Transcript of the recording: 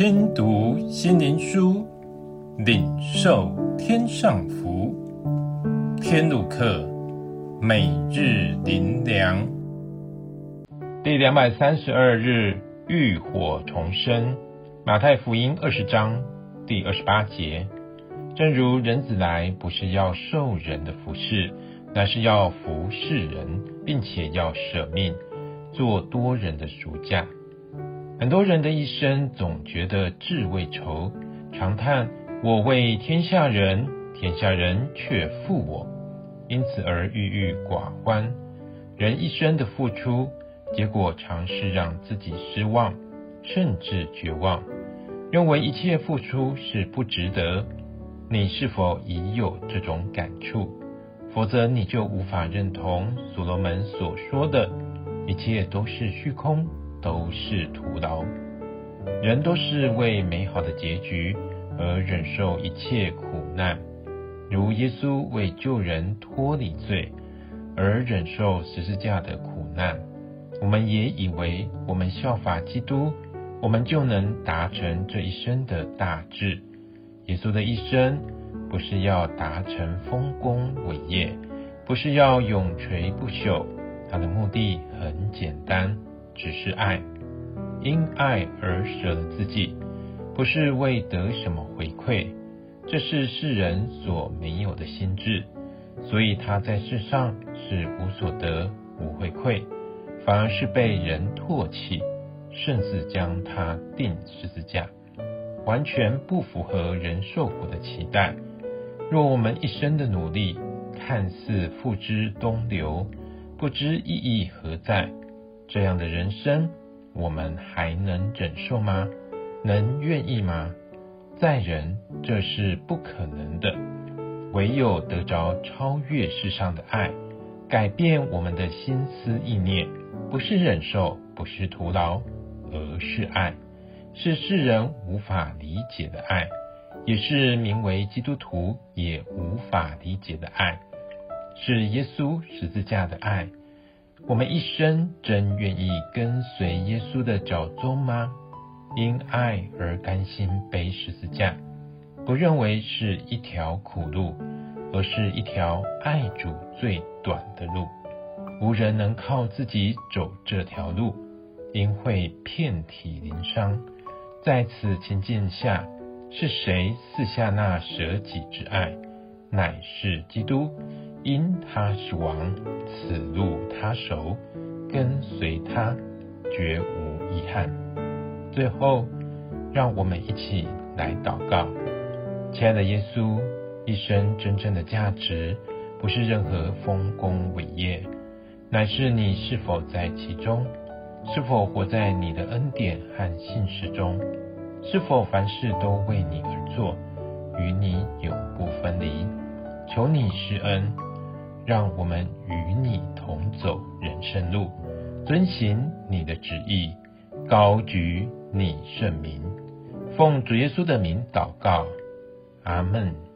听读心灵书，领受天上福。天路客，每日灵粮，第两百三十二日，浴火重生。马太福音二十章第二十八节，正如人子来，不是要受人的服侍，乃是要服侍人，并且要舍命，做多人的赎价。很多人的一生总觉得志未酬，常叹我为天下人，天下人却负我，因此而郁郁寡欢。人一生的付出，结果常是让自己失望，甚至绝望，认为一切付出是不值得。你是否已有这种感触？否则你就无法认同所罗门所说的一切都是虚空。都是徒劳，人都是为美好的结局而忍受一切苦难，如耶稣为救人脱离罪而忍受十字架的苦难。我们也以为我们效法基督，我们就能达成这一生的大志。耶稣的一生不是要达成丰功伟业，不是要永垂不朽，他的目的很简单。只是爱，因爱而舍了自己，不是为得什么回馈，这是世人所没有的心智，所以他在世上是无所得、无回馈，反而是被人唾弃，甚至将他钉十字架，完全不符合人受苦的期待。若我们一生的努力看似付之东流，不知意义何在。这样的人生，我们还能忍受吗？能愿意吗？在人，这是不可能的。唯有得着超越世上的爱，改变我们的心思意念，不是忍受，不是徒劳，而是爱，是世人无法理解的爱，也是名为基督徒也无法理解的爱，是耶稣十字架的爱。我们一生真愿意跟随耶稣的脚踪吗？因爱而甘心背十字架，不认为是一条苦路，而是一条爱主最短的路。无人能靠自己走这条路，因会遍体鳞伤。在此情境下，是谁赐下那舍己之爱？乃是基督。因他是王，此路他手，跟随他，绝无遗憾。最后，让我们一起来祷告：亲爱的耶稣，一生真正的价值，不是任何丰功伟业，乃是你是否在其中，是否活在你的恩典和信实中，是否凡事都为你而做，与你永不分离。求你施恩。让我们与你同走人生路，遵行你的旨意，高举你圣名，奉主耶稣的名祷告，阿门。